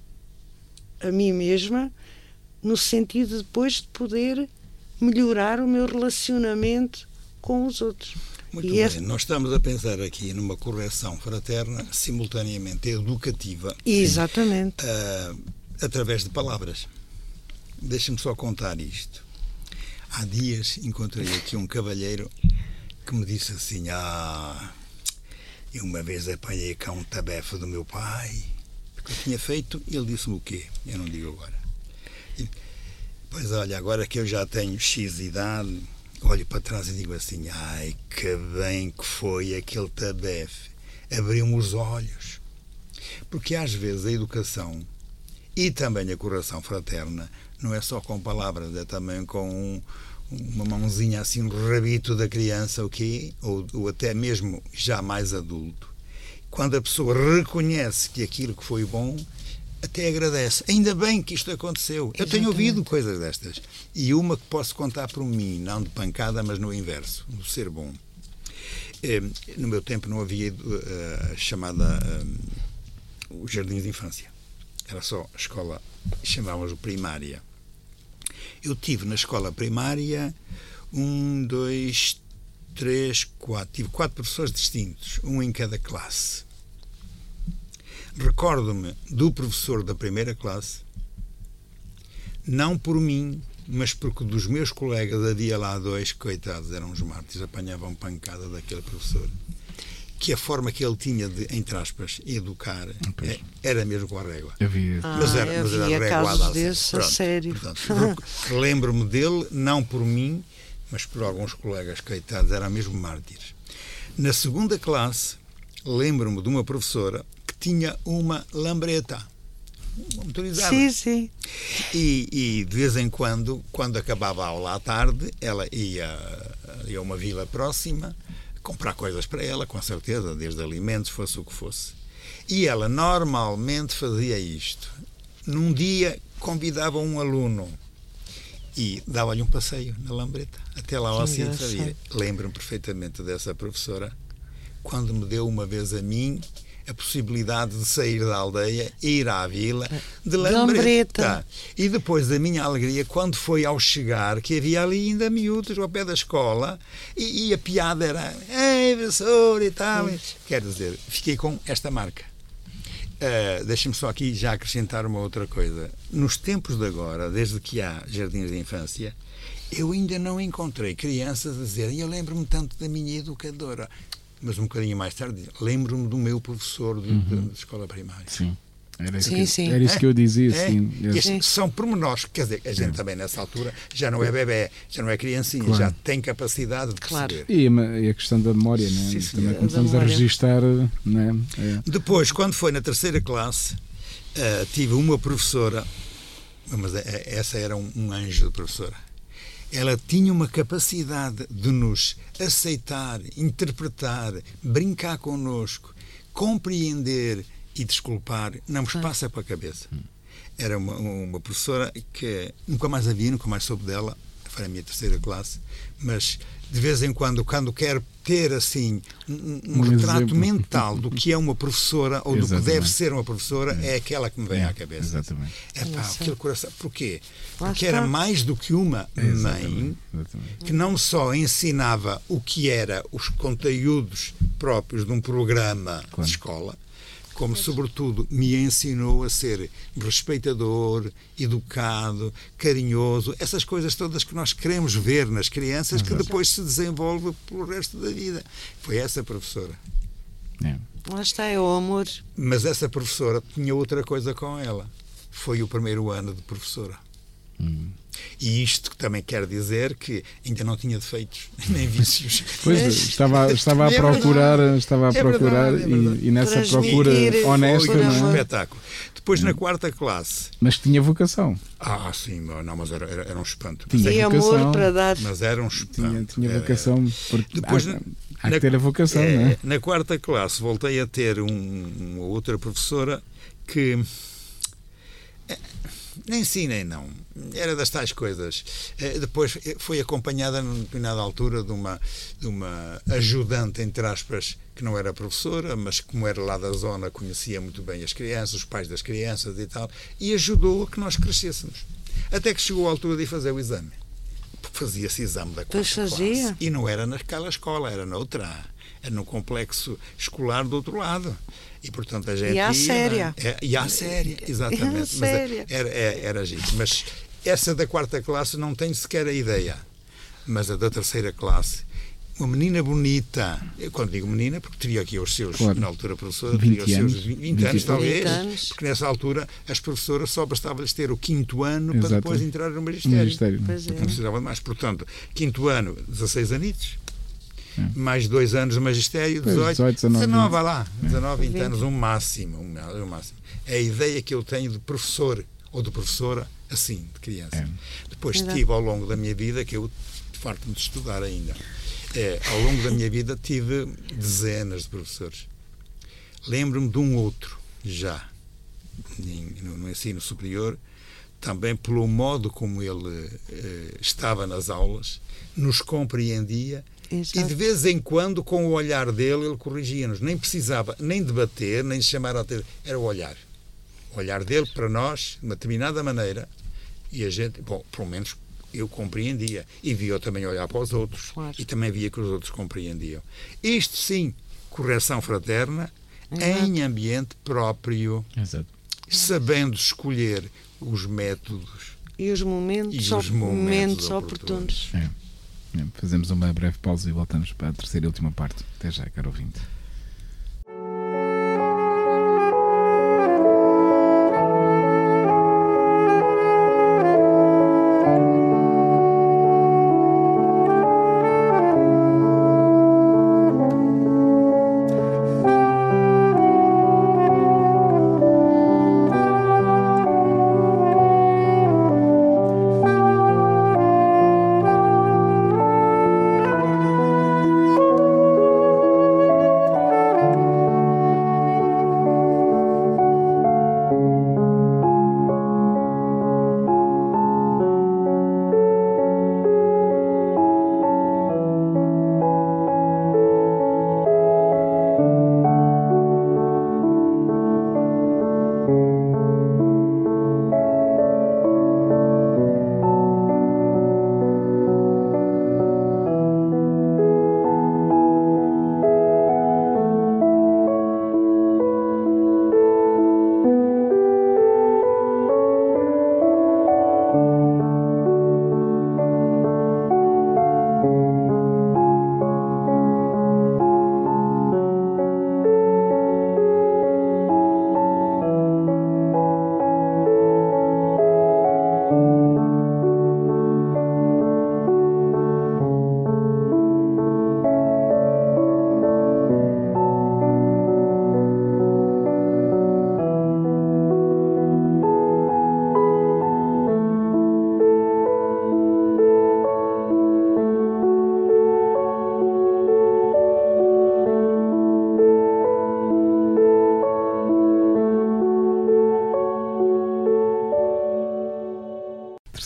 a mim mesma, no sentido depois de poder melhorar o meu relacionamento com os outros. Muito e bem, este... nós estamos a pensar aqui numa correção fraterna, simultaneamente educativa. Exatamente. Uh, através de palavras. Deixa-me só contar isto. Há dias encontrei aqui um cavalheiro que me disse assim: Ah, eu uma vez apanhei cá um tabefe do meu pai, que eu tinha feito, e ele disse-me o quê? Eu não digo agora. E, pois olha, agora que eu já tenho X idade olho para trás e digo assim: ai, que bem que foi aquele tabefe. Abriu-me os olhos. Porque às vezes a educação e também a correção fraterna não é só com palavras, é também com um, uma mãozinha assim no rabito da criança, o quê? Ou, ou até mesmo já mais adulto. Quando a pessoa reconhece que aquilo que foi bom até agradece. Ainda bem que isto aconteceu. Exatamente. Eu tenho ouvido coisas destas. E uma que posso contar por mim, não de pancada, mas no inverso, no ser bom. Eh, no meu tempo não havia eh, a chamada um, os jardins de infância. Era só escola, chamávamos primária. Eu tive na escola primária um, dois, três, quatro. Tive quatro professores distintos, um em cada classe. Recordo-me do professor da primeira classe, não por mim, mas porque dos meus colegas havia lá dois, coitados, eram os mártires, apanhavam pancada daquele professor. Que a forma que ele tinha de, entre aspas, educar é, era mesmo com a régua. Havia. Ah, mas era, mas era desses, a Pronto, sério. Lembro-me dele, não por mim, mas por alguns colegas, coitados, eram mesmo mártires. Na segunda classe, lembro-me de uma professora tinha uma lambreta, motorizada. Sim, sim. E, e de vez em quando, quando acabava a aula à tarde, ela ia, ia a uma vila próxima comprar coisas para ela, com certeza, desde alimentos, fosse o que fosse. E ela normalmente fazia isto. Num dia convidava um aluno e dava-lhe um passeio na lambreta, até lá ao havia- Lembro-me perfeitamente dessa professora, quando me deu uma vez a mim a possibilidade de sair da aldeia e ir à vila de lambreta. lambreta. E depois da minha alegria, quando foi ao chegar, que havia ali ainda miúdos ao pé da escola, e, e a piada era, ei, professor e tal. Quer dizer, fiquei com esta marca. Uh, Deixa-me só aqui já acrescentar uma outra coisa. Nos tempos de agora, desde que há jardins de infância, eu ainda não encontrei crianças a dizerem eu lembro-me tanto da minha educadora. Mas um bocadinho mais tarde, lembro-me do meu professor de, de- de escola primária. Sim. Era isso, Sim, que, sim. Era isso que eu dizia, É, sim. estes são pormenores, quer dizer, a gente também nessa altura já não é bebê, já não é criancinha, Claro. já tem capacidade de Claro. perceber. E e a questão da memória, né? Sim, Também começamos a registar, né? É. Depois, quando foi na terceira classe, eh, tive uma professora, mas essa era um, um anjo de professora. Ela tinha uma capacidade de nos aceitar, interpretar, brincar connosco, compreender e desculpar, não nos passa para a cabeça. Era uma, uma professora que nunca mais a vi, nunca mais soube dela, foi a minha terceira classe, mas de vez em quando, quando quero ter assim um, um- retrato exemplo. mental do que é uma professora ou do que Exatamente. deve ser uma professora, é aquela que me vem à cabeça. Exatamente. É pá, aquele coração. Porquê? Lá Porque está. era mais do que uma mãe Exatamente. Exatamente. que não só ensinava o que era os conteúdos próprios de um programa Claro. de escola, como sobretudo me ensinou a ser respeitador, educado, carinhoso, essas coisas todas que nós queremos ver nas crianças que depois se desenvolve pelo resto da vida. Foi essa professora. É. Lá está, é o amor. Mas essa professora tinha outra coisa com ela. Foi o primeiro ano de professora. Hum. E isto também quer dizer que ainda não tinha defeitos nem vícios. Pois, Mas- estava, estava a É procurar, verdade. estava a É procurar verdade, é verdade. e, e nessa procura honesta, Foi um não é? espetáculo. Depois, na quarta classe, mas tinha vocação. ah, sim, não, mas era, era, era um espanto. Tinha vocação. amor para dar. Mas era um espanto. Tinha, tinha Era- vocação, porque Depois, há, na- há na- que ter a vocação, é, não é? Na quarta classe voltei a ter um- uma outra professora que eh, nem sim nem não era das tais coisas Eh, depois eh, foi acompanhada numa determinada altura de uma de uma ajudante entre aspas que não era professora mas como era lá da zona conhecia muito bem as crianças os pais das crianças e tal e ajudou a que nós crescêssemos até que chegou a altura de ir fazer o exame fazia-se exame da quarta classe. E não era naquela escola, era noutra. Era no complexo escolar do outro lado. E, portanto, a gente E à ia, séria. É, e à séria, exatamente. E à Mas séria. Era, era, era giro. Mas essa da quarta classe não tenho sequer a ideia. Mas a da terceira classe, uma menina bonita, eu quando digo menina, porque teria aqui os seus, Claro. na altura professora, 20 teria os seus anos. 20, 20 anos, 20 talvez, 20 anos. porque nessa altura as professoras só bastava-lhes ter o quinto ano para Exato. depois entrar no magistério. Ministério. Pois é. Não precisava de mais. Portanto, quinto ano, 16 anitos. É. Mais dois anos de magistério, Pois, 18, 18, 19, 19, vá lá, 19, 20 20. anos, um máximo, um, um máximo. É a ideia que eu tenho de professor ou de professora assim, de criança. É. Depois Exato. tive ao longo da minha vida, que eu farto-me de estudar ainda, é, ao longo da minha vida tive dezenas de professores. Lembro-me de um outro, já, em- no, no ensino superior, também pelo modo como ele eh, estava nas aulas, nos compreendia e de Exato. vez em quando, com o olhar dele, ele corrigia-nos. Nem precisava nem debater, nem chamar a atenção. Era o olhar. O olhar dele para nós, de uma determinada maneira, e a gente, bom, pelo menos eu compreendia e via também olhar para os outros Claro. e também via que os outros compreendiam. Isto sim, correção fraterna Exato. em ambiente próprio, Exato. sabendo escolher os métodos. E os momentos, E os momentos oportunos. oportunos. É. É, Fazemos uma breve pausa e voltamos para a terceira e última parte. Até já, caro ouvinte.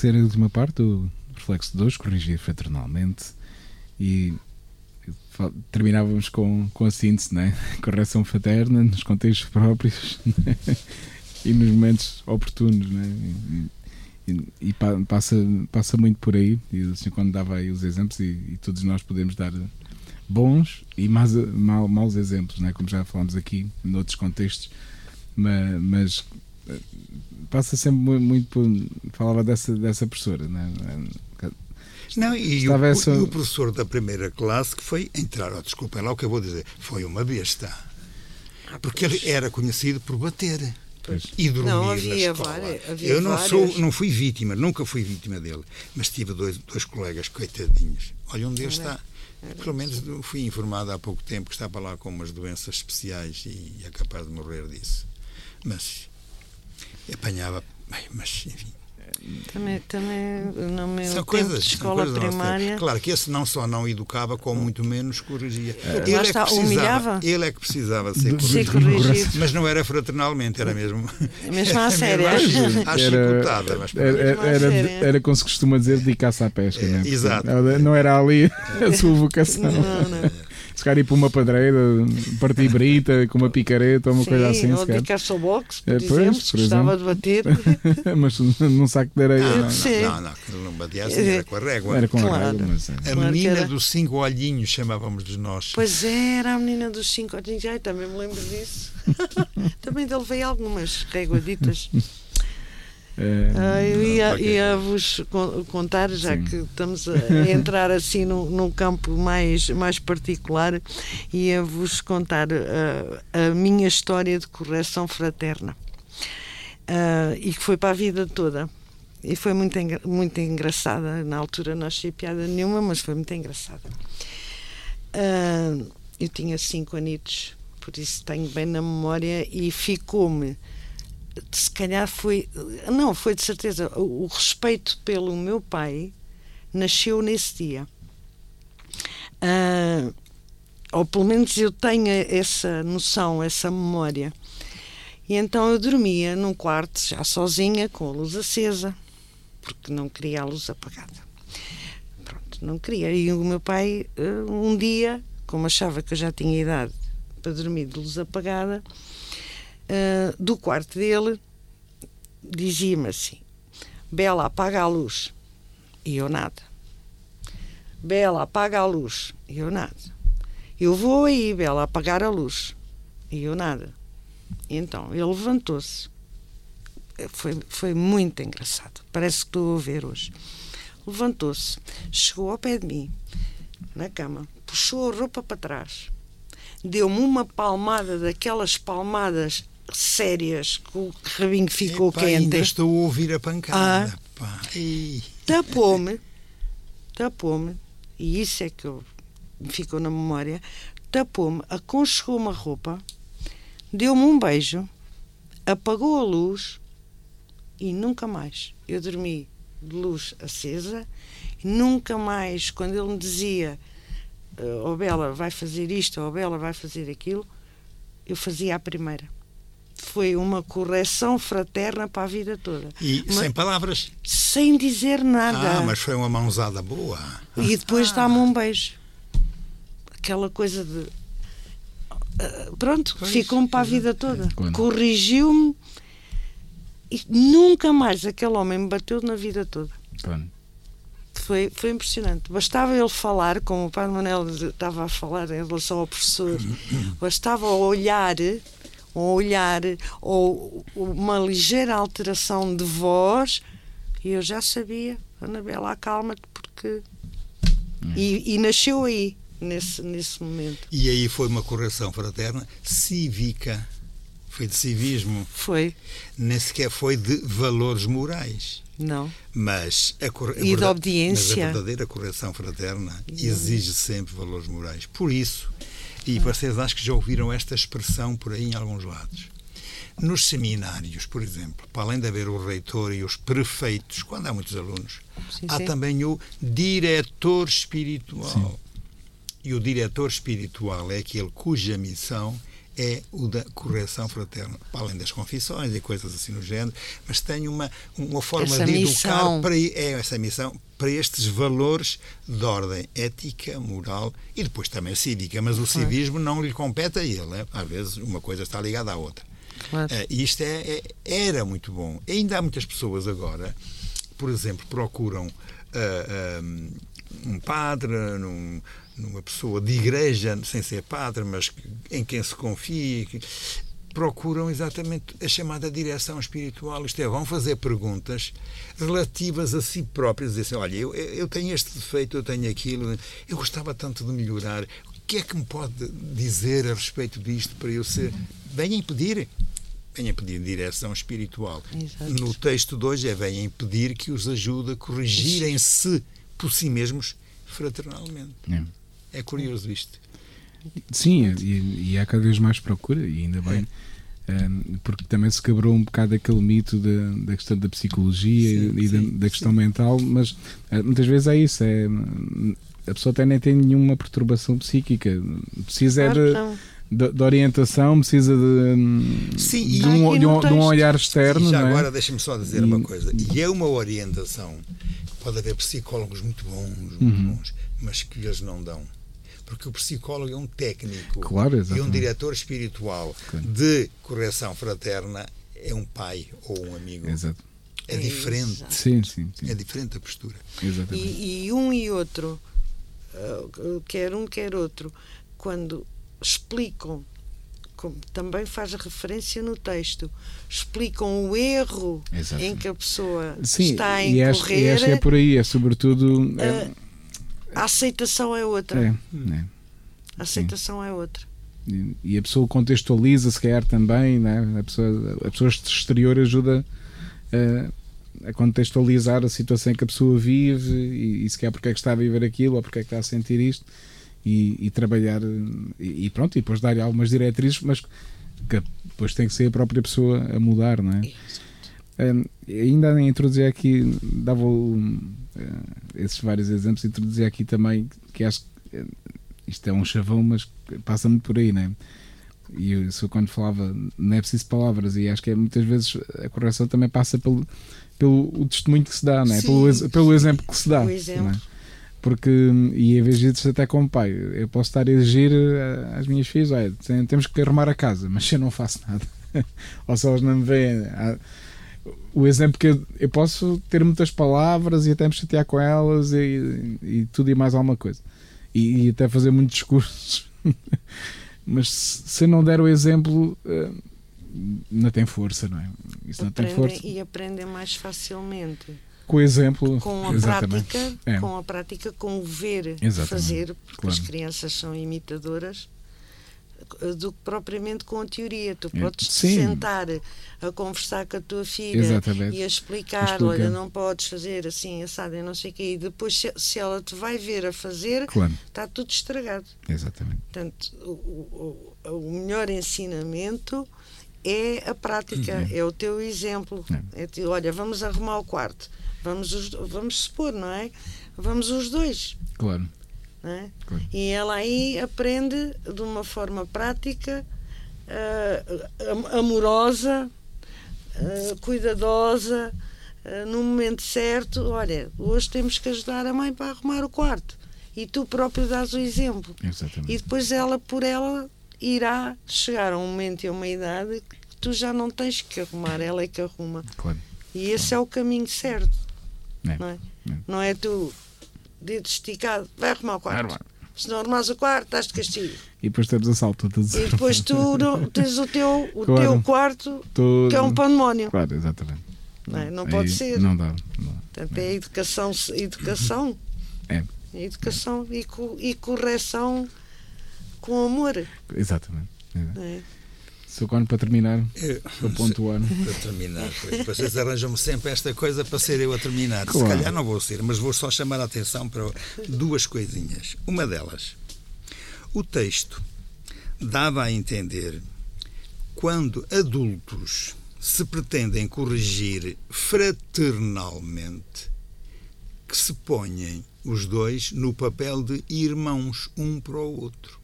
E última parte, o reflexo de hoje, corrigir fraternalmente. E terminávamos com, com a síntese, né? correção fraterna nos contextos próprios né? e nos momentos oportunos. Né? E, e- e pa- passa, passa muito por aí. E senhor, quando dava aí os exemplos, e, e todos nós podemos dar bons e mais, mal, maus exemplos, né? como já falámos aqui, noutros contextos, mas, mas passa sempre mu- muito por. Falava dessa, dessa professora, né? Não, e o, essa- e o professor da primeira classe que foi entrar, oh, desculpem lá o que eu vou dizer, foi uma besta. Porque ele era conhecido por bater Pois. e dormir Não, na havia escola. várias- havia eu não várias. sou, não fui vítima, nunca fui vítima dele, mas tive dois, dois colegas coitadinhos. Olha, um deles está, pelo menos fui informado há pouco tempo que estava lá com umas doenças especiais e é capaz de morrer disso. Mas apanhava, bem, mas enfim. Também, também no meu São tempo coisas, de escola coisas tempo. primária. Claro que esse não só não educava, como muito menos corrigia. Lá está, humilhava. ele é que precisava de ser Ser corrigido. corrigido. Mas não era fraternalmente, era mesmo. Mesmo à era séria. mesmo À, era, séria. era como se costuma dizer, dedicar-se à pesca. É, né? exato. Não- Não era ali a sua vocação. Não, não. Se calhar ir para uma pedreira, partir brita com uma picareta ou uma Sim, coisa assim, ou ao boxe, por É, pois, se por gostava de bater. mas num saco de areia. Não, não. não, não, não, aquilo não batia assim, era com a régua. Era com a Claro. régua, mas. é. A Claro menina era. dos cinco olhinhos, chamávamos-nos nós. Pois era, a menina dos cinco olhinhos, ai, também me lembro disso. também dele veio algumas reguaditas. É, Ah, eu ia, ia vos con- contar, já Sim. que estamos a entrar assim num, num campo mais, mais particular, ia-vos contar ah, a minha história de correção fraterna. Ah, e que foi para a vida toda. E foi muito, engra- muito engraçada. Na altura não achei piada nenhuma, mas foi muito engraçada. Ah, eu tinha cinco anitos, por isso tenho bem na memória e ficou-me se calhar foi. Não, foi de certeza. O, respeito pelo meu pai nasceu nesse dia. Ah, ou pelo menos eu tenho essa noção, essa memória. E então eu dormia num quarto, já sozinha, com a luz acesa, porque não queria a luz apagada. Pronto, não queria. E o meu pai, ah, um dia, como achava que eu já tinha idade para dormir de luz apagada, ah, do quarto dele, dizia-me assim: Bela, apaga a luz. E eu nada. Bela, apaga a luz. E eu nada. Eu vou aí, Bela, apagar a luz. E eu nada. Então, ele levantou-se. Foi, foi muito engraçado. Parece que estou a ver hoje. Levantou-se, chegou ao pé de mim, na cama, puxou a roupa para trás, deu-me uma palmada daquelas palmadas sérias que o rabinho ficou Epá, quente. Ainda estou a ouvir a pancada. Ah. tapou-me, tapou-me, e isso é que eu, me ficou na memória, tapou-me, aconchegou-me a roupa, deu-me um beijo, apagou a luz e nunca mais. Eu dormi de luz acesa, e nunca mais, quando ele me dizia oh Bela, vai fazer isto, oh Bela, vai fazer aquilo, eu fazia a primeira. Foi uma correção fraterna para a vida toda. E Mas- sem palavras. sem dizer nada. Ah, mas foi uma mãozada boa. E depois dá-me um beijo. Aquela coisa de. Ah, pronto, ficou-me para a vida toda. Quando? Corrigiu-me e nunca mais aquele homem me bateu na vida toda. Pronto. Foi, foi impressionante. Bastava ele falar, como o Padre Manuel estava a falar em relação ao professor, bastava olhar, um olhar ou uma ligeira alteração de voz e eu já sabia, Anabela, acalma-te, porque. E, e nasceu aí, nesse, nesse momento. E aí foi uma correção fraterna cívica. Foi de civismo. Foi, Nem sequer foi de valores morais. não. Mas a, E de obediência. Mas a verdadeira correção fraterna exige sempre valores morais. Por isso, e vocês acho que já ouviram esta expressão por aí em alguns lados. Nos seminários, por exemplo, para além de haver o reitor e os prefeitos, quando há muitos alunos, Sim, há sim. também o diretor espiritual. E o diretor espiritual é aquele cuja missão é o da correção fraterna, para além das confissões e coisas assim no género, mas tem uma, uma forma Essa de missão. educar para é essa missão para estes valores de ordem ética, moral e depois também cívica, mas o civismo não lhe compete a ele. né? Às vezes uma coisa está ligada à outra. Claro. Eh, E isto é, é- era muito bom. Ainda há muitas pessoas agora, por exemplo, procuram ah, ah, um padre, num- numa pessoa de igreja, sem ser padre, mas que- em quem se confie, que- procuram exatamente a chamada direção espiritual. Isto é, vão fazer perguntas relativas a si próprios, dizer assim, olha, eu, eu tenho este defeito, eu tenho aquilo, eu gostava tanto de melhorar, o que é que me pode dizer a respeito disto para eu ser... Venham pedir, venham pedir direção espiritual. Exato. No texto de hoje é venham pedir que os ajude a corrigirem-se por si mesmos fraternalmente. É. É curioso isto. Sim, e, e há cada vez mais procura, e ainda bem, ehm, porque também se quebrou um bocado aquele mito da, da questão da psicologia Sim, e da, sim, da questão mental, mas eh, muitas vezes é isso, é, a pessoa até nem tem nenhuma perturbação psíquica, precisa é Claro de, de, de orientação, precisa de, Sim, de, um, de, um, de um olhar externo. E já não é? agora deixa-me só dizer E- uma coisa. E é uma orientação. Pode haver psicólogos muito bons, muito Uhum. bons, mas que eles não dão. Porque o psicólogo é um técnico Claro, e um diretor espiritual Claro. de correção fraterna é um pai ou um amigo. Exato. É diferente. Exato. Sim, sim, sim. É diferente a postura. Exatamente. E, e um e outro, ah, quer um, quer outro, quando explicam, como também faz referência no texto, explicam o erro Exato. em que a pessoa Sim, está a e e incorrer, acho que é por aí, é sobretudo. É, a aceitação é outra. é, é. A aceitação é outra. E- e a pessoa contextualiza se calhar também né? a, pessoa, a pessoa exterior ajuda a, a contextualizar a situação em que a pessoa vive e, e se calhar porque é que está a viver aquilo ou porque é que está a sentir isto e, e trabalhar e, e pronto, e depois dar algumas diretrizes mas que depois tem que ser a própria pessoa a mudar não é? Hum, ainda a introduzir aqui, dava um, eh, esses vários exemplos, introduzia aqui também que acho que eh, isto é um chavão, mas passa muito por aí, né? E eu, eu quando falava, não é preciso palavras, e acho que é, muitas vezes a correção também passa pelo, pelo o testemunho que se dá, né? Sim, pelo, pelo exemplo que se dá. Né? Porque, e em vez disso, até como pai, eu posso estar a exigir eh, às minhas filhas: olha, temos que arrumar a casa, mas eu não faço nada. Ou se elas não me veem. ah, o exemplo que eu, eu, posso ter muitas palavras e até me chatear com elas e, e tudo e mais alguma coisa. E, e até fazer muitos discursos. Mas se não der o exemplo, eh, não tem força, não é? Isso não tem força. E aprendem mais facilmente. Com o exemplo. Com a exatamente. prática, é. com a prática, com o ver exatamente. fazer, porque claro. as crianças são imitadoras do que propriamente com a teoria. Tu podes Sim. sentar a conversar com a tua filha Exatamente. e a explicar, Explica. olha, não podes fazer assim, assado, e não sei o quê, e depois se, se, ela te vai ver a fazer, claro. está tudo estragado. Exatamente. Portanto, o, o, o melhor ensinamento é a prática, uhum. é o teu exemplo. É. É, olha, vamos arrumar o quarto, vamos, os, vamos supor, não é? Vamos os dois. Claro. É? Claro. E ela aí aprende de uma forma prática, uh, amorosa, uh, cuidadosa, uh, no momento certo. Olha, hoje temos que ajudar a mãe para arrumar o quarto. E tu próprio dás o exemplo. Exatamente. E depois ela, por ela, irá chegar a um momento e a uma idade que tu já não tens que arrumar, ela é que arruma. Claro. E esse claro. é o caminho certo. É. Não, é? é? não é tu dedo esticado, vai arrumar o quarto. Se não arrumas o quarto, estás de castigo. E depois temos a salto E depois tu não, tens o teu, o claro. teu quarto, que é um pandemónio. Claro, exatamente. Não, é? não pode ser. Não dá. Não dá. Portanto, é educação, educação. É. Educação é. E, e correção com amor. Exatamente. É. Sou quando para terminar, eu, para pontuar. Para terminar, pois. Vocês arranjam-me sempre esta coisa para ser eu a terminar. Claro. Se calhar não vou ser, mas vou só chamar a atenção para duas coisinhas. Uma delas, o texto dava a entender quando adultos se pretendem corrigir fraternalmente que se ponham os dois no papel de irmãos um para o outro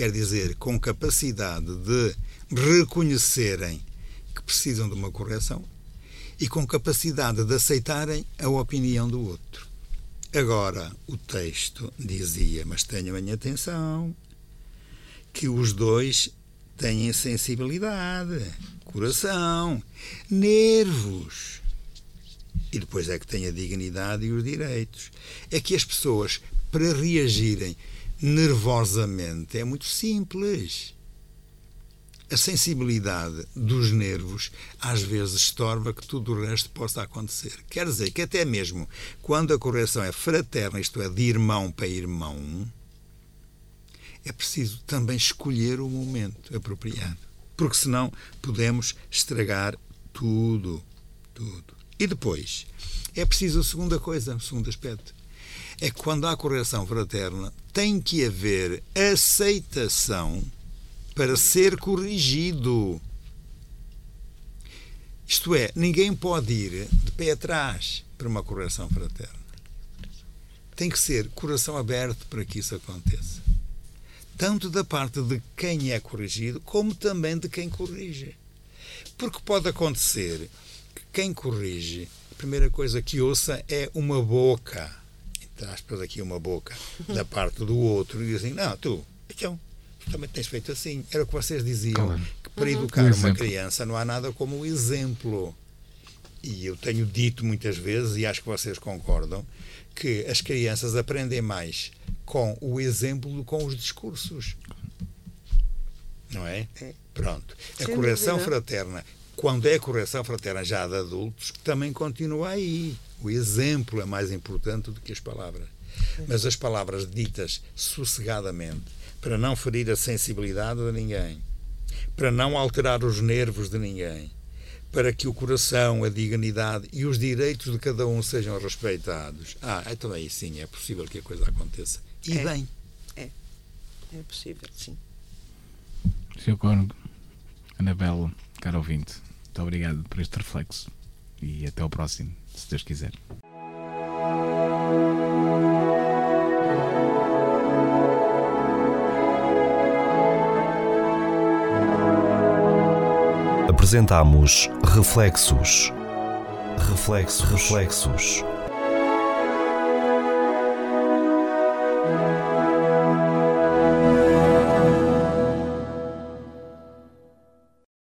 quer dizer, com capacidade de reconhecerem que precisam de uma correção e com capacidade de aceitarem a opinião do outro. Agora, o texto dizia, mas tenham em atenção, que os dois têm sensibilidade, coração, nervos. E depois é que tem a dignidade e os direitos. É que as pessoas, para reagirem nervosamente é muito simples. A sensibilidade dos nervos às vezes estorva que tudo o resto possa acontecer. Quer dizer que até mesmo quando a correção é fraterna, isto é, de irmão para irmão, é preciso também escolher o momento apropriado. Porque senão podemos estragar tudo. Tudo. E depois, é preciso a segunda coisa, o segundo aspecto é que quando há correção fraterna tem que haver aceitação para ser corrigido. Isto é, ninguém pode ir de pé atrás para uma correção fraterna. Tem que ser coração aberto para que isso aconteça. Tanto da parte de quem é corrigido, como também de quem corrige. Porque pode acontecer que quem corrige, a primeira coisa que ouça é uma boca aspas, aqui uma boca da parte do outro e dizem, não, tu, então, tu também tens feito assim. Era o que vocês diziam, claro. que para uhum. educar uma criança não há nada como o exemplo. E eu tenho dito muitas vezes, e acho que vocês concordam, que as crianças aprendem mais com o exemplo do que com os discursos. Não é? é. Pronto. A Sem correção dúvida. fraterna, quando é correção fraterna já de adultos, também continua aí. O exemplo é mais importante do que as palavras. Mas as palavras ditas sossegadamente, para não ferir a sensibilidade de ninguém, para não alterar os nervos de ninguém, para que o coração, a dignidade e os direitos de cada um sejam respeitados. Ah, então aí sim é possível que a coisa aconteça. E é, bem. É. É possível, sim. Sr. Cônego, Anabela, caro ouvinte, muito obrigado por este reflexo e até ao próximo se Deus quiser. Apresentamos Reflexos. Reflexos, reflexos